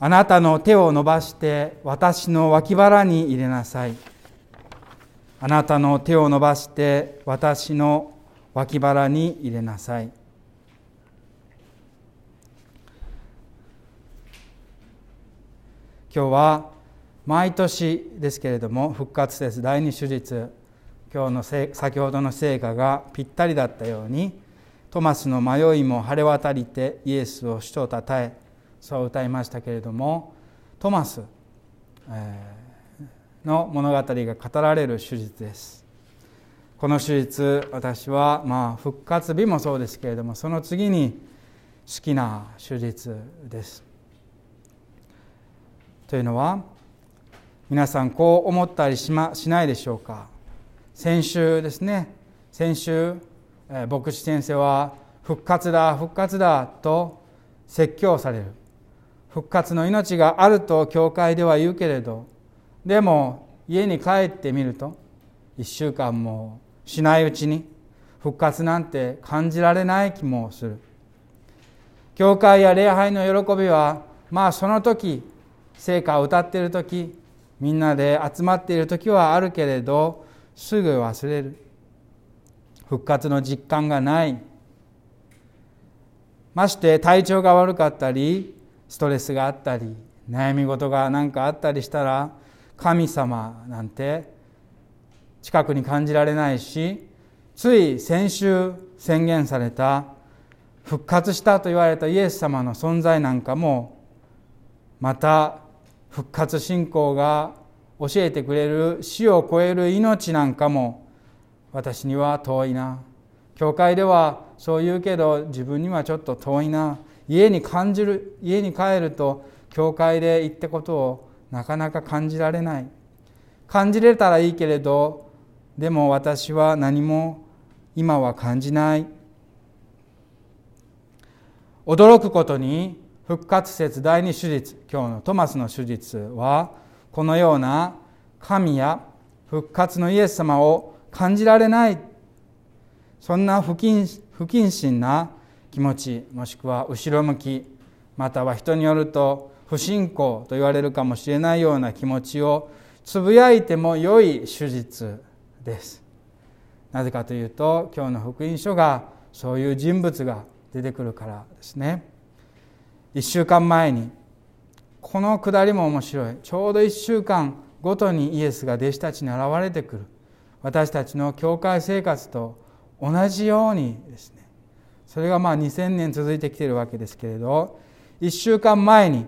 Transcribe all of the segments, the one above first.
あなたの手を伸ばして私の脇腹に入れなさい。あなたの手を伸ばして私の脇腹に入れなさい。今日は毎年ですけれども復活節第二手術今日の先ほどの成果がぴったりだったようにトマスの迷いも晴れ渡りてイエスを主とたたえそう歌いましたけれどもトマスの物語が語られる手術です。この手術私はまあ復活日もそうですけれどもその次に好きな手術です。というのは皆さんこう思ったりし,、ま、しないでしょうか。先週ですね先週牧師先生は復活だ復活だと説教される。復活の命があると教会では言うけれどでも家に帰ってみると1週間もしないうちに復活なんて感じられない気もする。教会や礼拝の喜びはまあその時聖歌を歌っている時みんなで集まっている時はあるけれどすぐ忘れる。復活の実感がない。まして体調が悪かったりストレスがあったり悩み事が何かあったりしたら神様なんて近くに感じられないしつい先週宣言された復活したと言われたイエス様の存在なんかもまた復活信仰が教えてくれる死を超える命なんかも私には遠いな。教会ではそう言うけど自分にはちょっと遠いな。家に感じる家に帰ると教会で言ったことをなかなか感じられない。感じれたらいいけれどでも私は何も今は感じない。驚くことに復活説第二手術今日のトマスの手術はこのような神や復活のイエス様を感じられない。そんな不謹不謹慎な気持ちもしくは後ろ向きまたは人によると不信仰と言われるかもしれないような気持ちをつぶやいても良い手術です。なぜかというと今日の福音書がそういう人物が出てくるからですね。1週間前にこのくだりも面白い。ちょうど1週間ごとにイエスが弟子たちに現れてくる。私たちの教会生活と同じようにですね。それがまあ2000年続いてきているわけですけれど1週間前に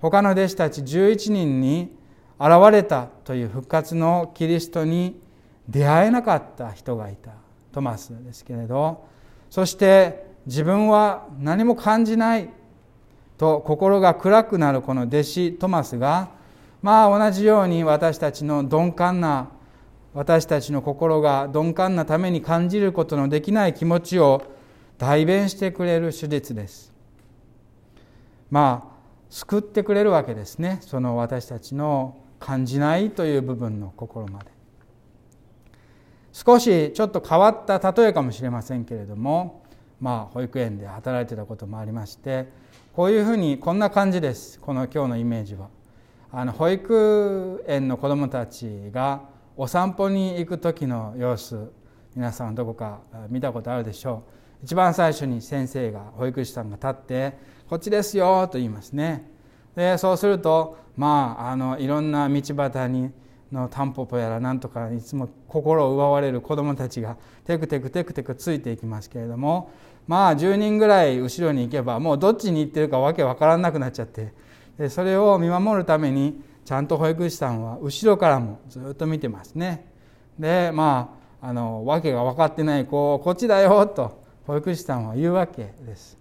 他の弟子たち11人に現れたという復活のキリストに出会えなかった人がいたトマスですけれど。そして自分は何も感じないと心が暗くなるこの弟子トマスがまあ同じように私たちの鈍感な私たちの心が鈍感なために感じることのできない気持ちを代弁してくれる手術です。まあ救ってくれるわけですね。その私たちの感じないという部分の心まで。少しちょっと変わった例えかもしれませんけれどもまあ保育園で働いてたこともありましてこういうふうにこんな感じです。この今日のイメージは。あの保育園の子どもたちがお散歩に行く時の様子皆さんどこか見たことあるでしょう。一番最初に先生が保育士さんが立って「こっちですよ」と言いますね。でそうするとまああのいろんな道端にのタンポポやらなんとかいつも心を奪われる子どもたちがテクテクテクテクついていきますけれどもまあ10人ぐらい後ろに行けばもうどっちに行ってるかわけわからなくなっちゃってでそれを見守るためにちゃんと保育士さんは後ろからもずっと見てますね。でまああの訳が分かってない子をこっちだよと保育士さんは言うわけです。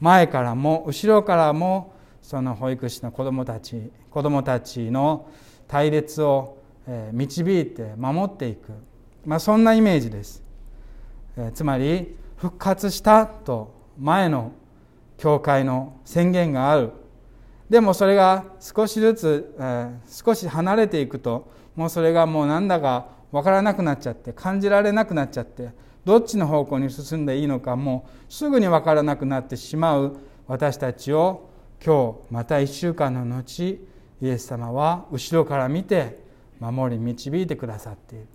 前からも後ろからもその保育士の子どもたち子どもたちの隊列を導いて守っていく、まあ、そんなイメージです、つまり復活したと前の教会の宣言がある。でもそれが少しずつ、えー、少し離れていくともうそれがもうなんだか分からなくなっちゃって感じられなくなっちゃってどっちの方向に進んでいいのかもうすぐに分からなくなってしまう私たちを今日また1週間の後イエス様は後ろから見て守り導いてくださっている。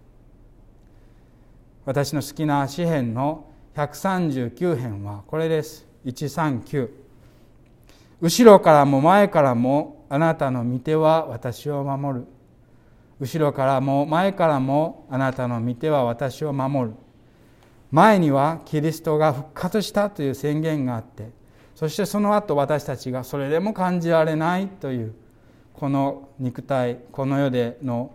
私の好きな詩篇の139編はこれです。139後ろからも前からもあなたの御手は私を守る。後ろからも前からもあなたの御手は私を守る。前にはキリストが復活したという宣言があってそしてその後私たちがそれでも感じられないというこの肉体この世での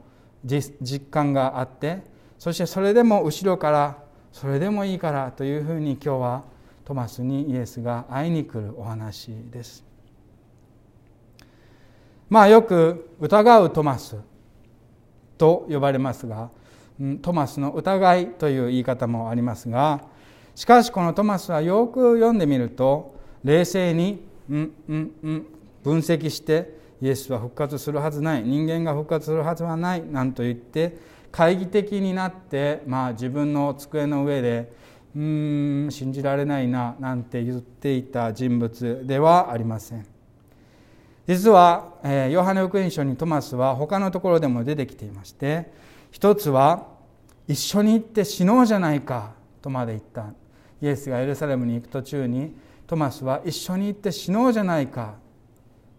実感があってそしてそれでも後ろからそれでもいいからというふうに今日はトマスにイエスが会いに来るお話です。まあよく疑うトマスと呼ばれますがトマスの疑いという言い方もありますがしかしこのトマスはよく読んでみると冷静にうんうんうん分析してイエスは復活するはずない人間が復活するはずはないなんと言って懐疑的になって、まあ、自分の机の上でうん信じられないななんて言っていた人物ではありません。実は、えー、ヨハネ福音書にトマスは他のところでも出てきていまして一つは一緒に行って死のうじゃないかとまで言ったイエスがエルサレムに行く途中にトマスは一緒に行って死のうじゃないか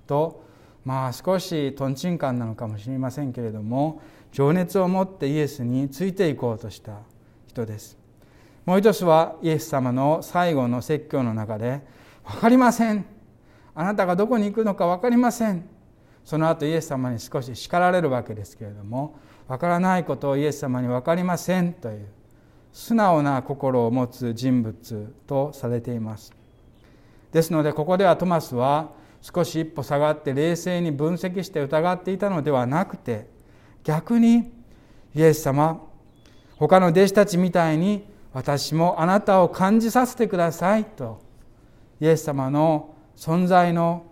とまあ少しとんちんかんなのかもしれませんけれども情熱を持ってイエスについていこうとした人です。もう一つはイエス様の最後の説教の中で「分かりません。あなたがどこに行くのか分かりません」その後イエス様に少し叱られるわけですけれども分からないことをイエス様に分かりませんという素直な心を持つ人物とされています。ですのでここではトマスは少し一歩下がって冷静に分析して疑っていたのではなくて逆にイエス様他の弟子たちみたいに私もあなたを感じさせてくださいとイエス様の存在の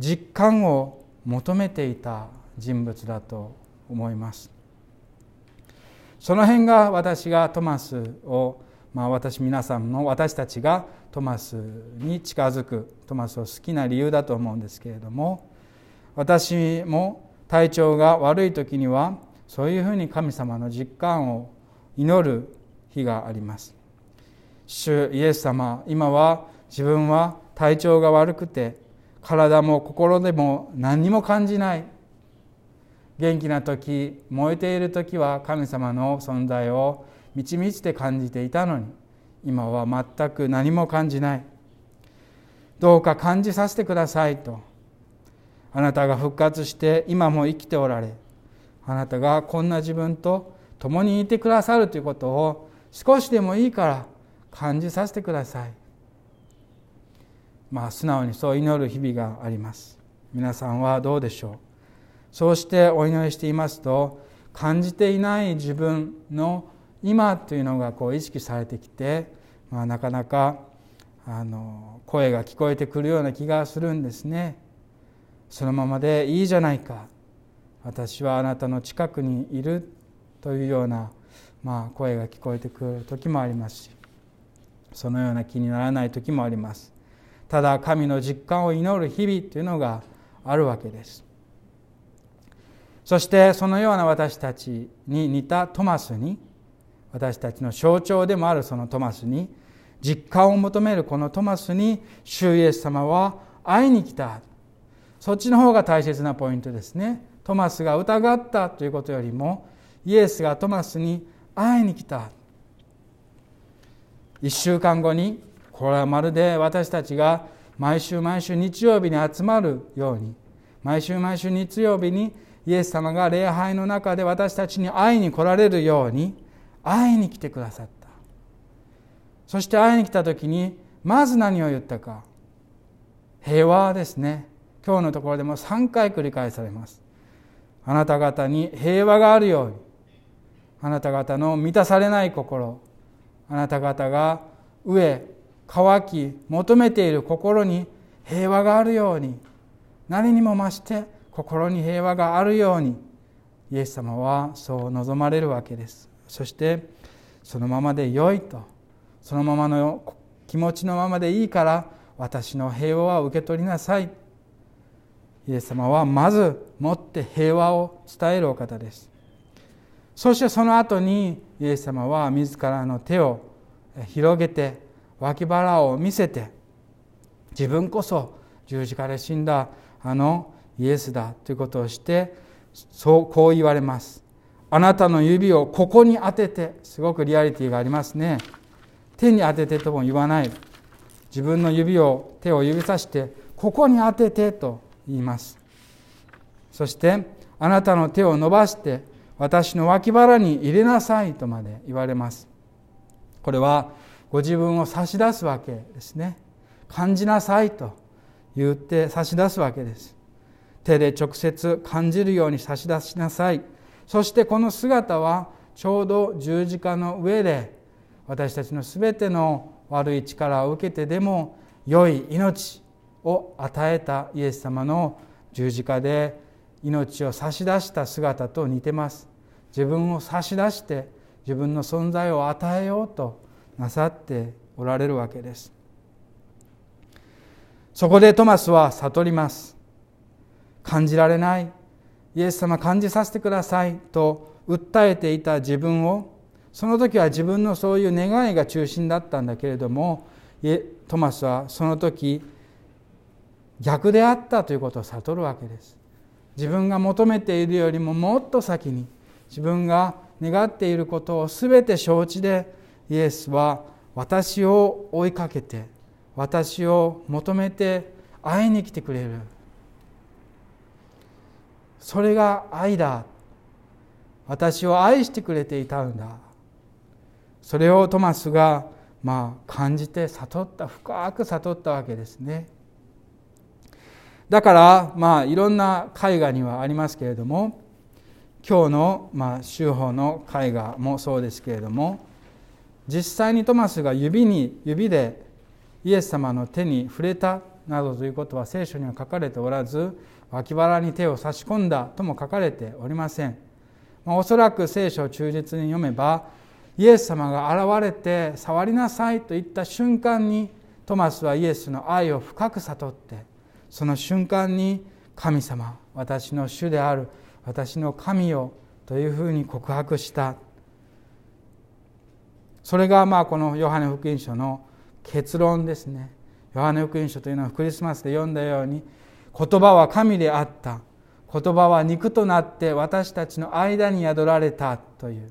実感を求めていた人物だと思います。その辺が私がトマスをまあ、私皆さんの私たちがトマスに近づくトマスを好きな理由だと思うんですけれども私も体調が悪い時にはそういうふうに神様の実感を祈る日があります。主イエス様今は自分は体調が悪くて体も心でも何にも感じない。元気な時燃えている時は神様の存在を満ち満ちて感じていたのに今は全く何も感じない。どうか感じさせてくださいとあなたが復活して今も生きておられあなたがこんな自分と共にいてくださるということを少しでもいいから感じさせてください。まあ素直にそう祈る日々があります。皆さんはどうでしょう？そうしてお祈りしていますと感じていない自分の今というのがこう意識されてきて、まあ、なかなかあの声が聞こえてくるような気がするんですね。そのままでいいじゃないか。私はあなたの近くにいるというような、まあ、声が聞こえてくる時もありますしそのような気にならない時もあります。ただ神の実感を祈る日々というのがあるわけです。そしてそのような私たちに似たトマスに私たちの象徴でもあるそのトマスに実感を求めるこのトマスに主イエス様は会いに来た。そっちの方が大切なポイントですね。トマスが疑ったということよりもイエスがトマスに会いに来た。1週間後にこれはまるで私たちが毎週毎週日曜日に集まるように毎週毎週日曜日にイエス様が礼拝の中で私たちに会いに来られるように会いに来てくださった。そして会いに来た時にまず何を言ったか。平和ですね。今日のところでも3回繰り返されます。あなた方に平和があるように。あなた方の満たされない心。あなた方が飢え乾き求めている心に平和があるように。何にも増して心に平和があるようにイエス様はそう望まれるわけです。そしてそのままでよいとそのままの気持ちのままでいいから私の平和は受け取りなさい。イエス様はまずもって平和を伝えるお方です。そしてその後にイエス様は自らの手を広げて脇腹を見せて自分こそ十字架で死んだあのイエスだということをしてそうこう言われます。あなたの指をここに当ててすごくリアリティがありますね。手に当ててとも言わない。自分の指を手を指さしてここに当ててと言います。そしてあなたの手を伸ばして私の脇腹に入れなさいとまで言われます。これはご自分を差し出すわけですね。感じなさいと言って差し出すわけです。手で直接感じるように差し出しなさい。そしてこの姿はちょうど十字架の上で私たちの全ての悪い力を受けてでも良い命を与えたイエス様の十字架で命を差し出した姿と似てます。自分を差し出して自分の存在を与えようとなさっておられるわけです。そこでトマスは悟ります。感じられない。イエス様感じさせてください。と訴えていた自分を。その時は自分のそういう願いが中心だったんだけれどもトマスはその時逆であったということを悟るわけです。自分が求めているよりももっと先に自分が願っていることを全て承知でイエスは私を追いかけて私を求めて会いに来てくれる。それが愛だ。私を愛してくれていたんだ。それをトマスがまあ感じて悟った深く悟ったわけですね。だからまあいろんな絵画にはありますけれども今日のまあ修法の絵画もそうですけれども実際にトマスが指に指でイエス様の手に触れたなどということは聖書には書かれておらず脇腹に手を差し込んだとも書かれておりません、ま、おそらく聖書を忠実に読めばイエス様が現れて触りなさいと言った瞬間にトマスはイエスの愛を深く悟ってその瞬間に神様私の主である私の神よというふうに告白した。それがまあこのヨハネ福音書の結論ですね。ヨハネ福音書というのはクリスマスで読んだように言葉は神であった。言葉は肉となって私たちの間に宿られたという。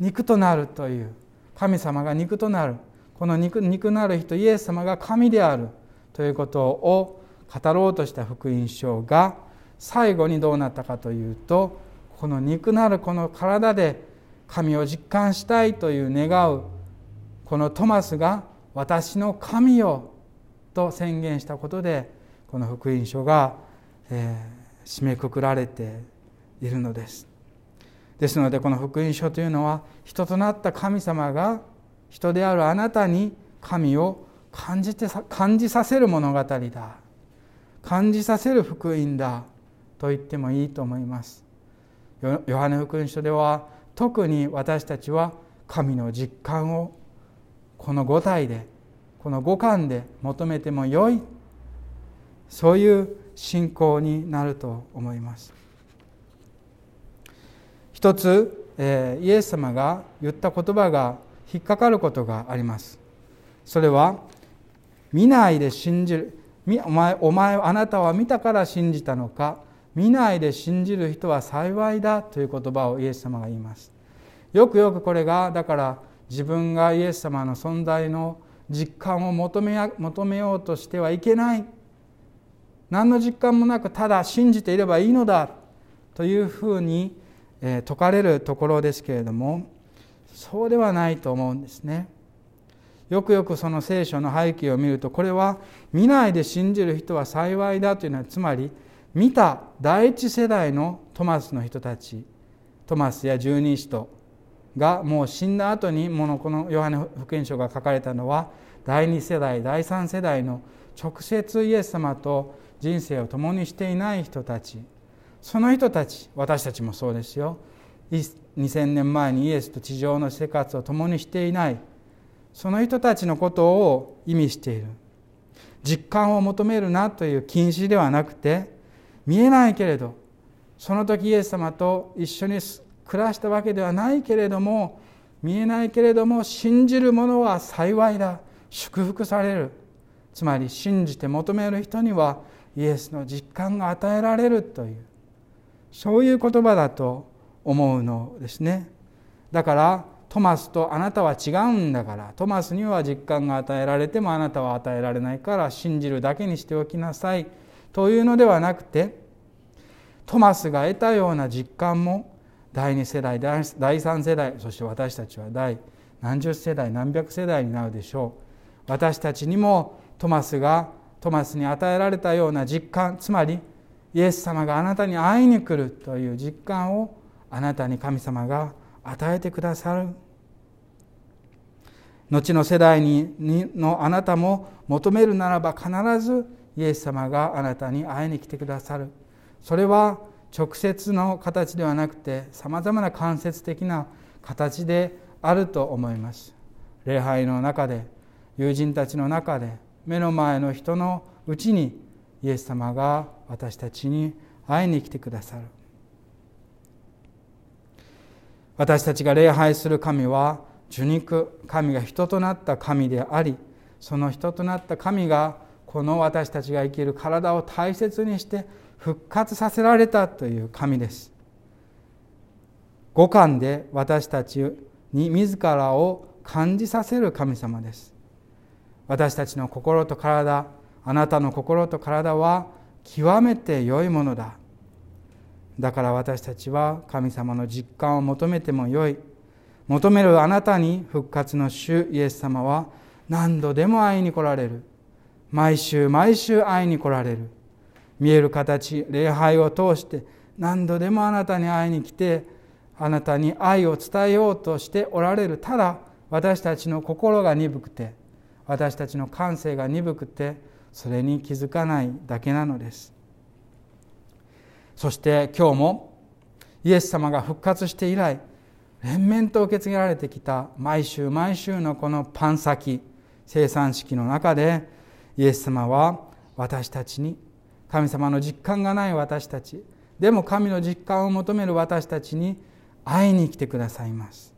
肉となるという。神様が肉となる。この肉肉なる人イエス様が神であるということを語ろうとした福音書が最後にどうなったかというとこの肉なるこの体で神を実感したいという願うこのトマスが私の神よと宣言したことでこの福音書が、えー、締めくくられているのです。ですのでこの福音書というのは人となった神様が人であるあなたに神を感じて感じさせる物語だ。感じさせる福音だ。と言ってもいいと思います。ヨハネ福音書では特に私たちは神の実感をこの五体でこの五感で求めてもよいそういう信仰になると思います。一つ、えー、イエス様が言った言葉が引っかかることがあります。それは見ないで信じるお前お前あなたは見たから信じたのか見ないで信じる人は幸いだという言葉をイエス様が言います。よくよくこれがだから自分がイエス様の存在の実感を求め求めようとしてはいけない何の実感もなくただ信じていればいいのだというふうに説かれるところですけれどもそうではないと思うんですね。よくよくその聖書の背景を見るとこれは見ないで信じる人は幸いだというのはつまり見た第一世代のトマスの人たちトマスや十二使徒がもう死んだ後にものこのヨハネ福音書が書かれたのは第二世代第三世代の直接イエス様と人生を共にしていない人たち。その人たち私たちもそうですよ。2000年前にイエスと地上の生活を共にしていない。その人たちのことを意味している。実感を求めるなという禁止ではなくて見えないけれどその時イエス様と一緒に暮らしたわけではないけれども見えないけれども信じる者は幸いだ。祝福される。つまり信じて求める人にはイエスの実感が与えられるという。そういう言葉だと思うのですね。だからトマスとあなたは違うんだから。トマスには実感が与えられてもあなたは与えられないから信じるだけにしておきなさい。というのではなくてトマスが得たような実感も第2世代第3世代そして私たちは第何十世代何百世代になるでしょう。私たちにもトマスがトマスに与えられたような実感つまりイエス様があなたに会いに来るという実感をあなたに神様が与えてくださる。後の世代にのあなたも求めるならば必ずイエス様があなたに会いに来てくださる。それは直接の形ではなくてさまざまな間接的な形であると思います。礼拝の中で友人たちの中で目の前の人のうちにイエス様が私たちに会いに来てくださる。私たちが礼拝する神は受肉神が人となった神でありその人となった神がこの私たちが生きる体を大切にして復活させられたという神です。五感で私たちに自らを感じさせる神様です。私たちの心と体あなたの心と体は極めて良いものだ。だから私たちは神様の実感を求めてもよい。求めるあなたに復活の主イエス様は何度でも会いに来られる。毎週毎週会いに来られる。見える形礼拝を通して何度でもあなたに会いに来てあなたに愛を伝えようとしておられる。ただ私たちの心が鈍くて私たちの感性が鈍くてそれに気づかないだけなのです。そして今日もイエス様が復活して以来連綿と受け継げられてきた毎週毎週のこのパン先生産式の中でイエス様は私たちに神様の実感がない私たちでも神の実感を求める私たちに会いに来てくださいます。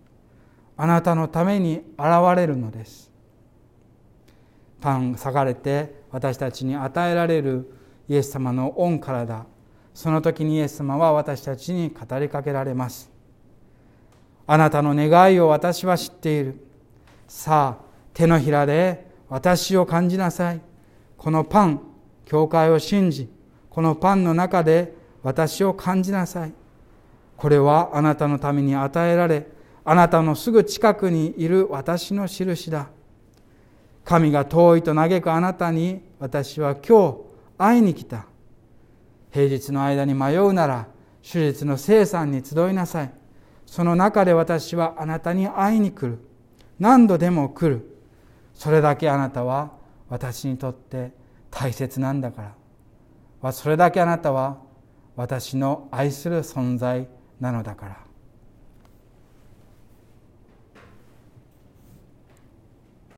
あなたのために現れるのです。パン裂かれて私たちに与えられるイエス様の御体その時にイエス様は私たちに語りかけられます。あなたの願いを私は知っている。さあ手のひらで私を感じなさい。このパン教会を信じこのパンの中で私を感じなさい。これはあなたのために与えられあなたのすぐ近くにいる私の印だ。神が遠いと嘆くあなたに私は今日会いに来た。平日の間に迷うなら手術の生産に集いなさい。その中で私はあなたに会いに来る。何度でも来る。それだけあなたは私にとって大切なんだから。それだけあなたは私の愛する存在なのだから。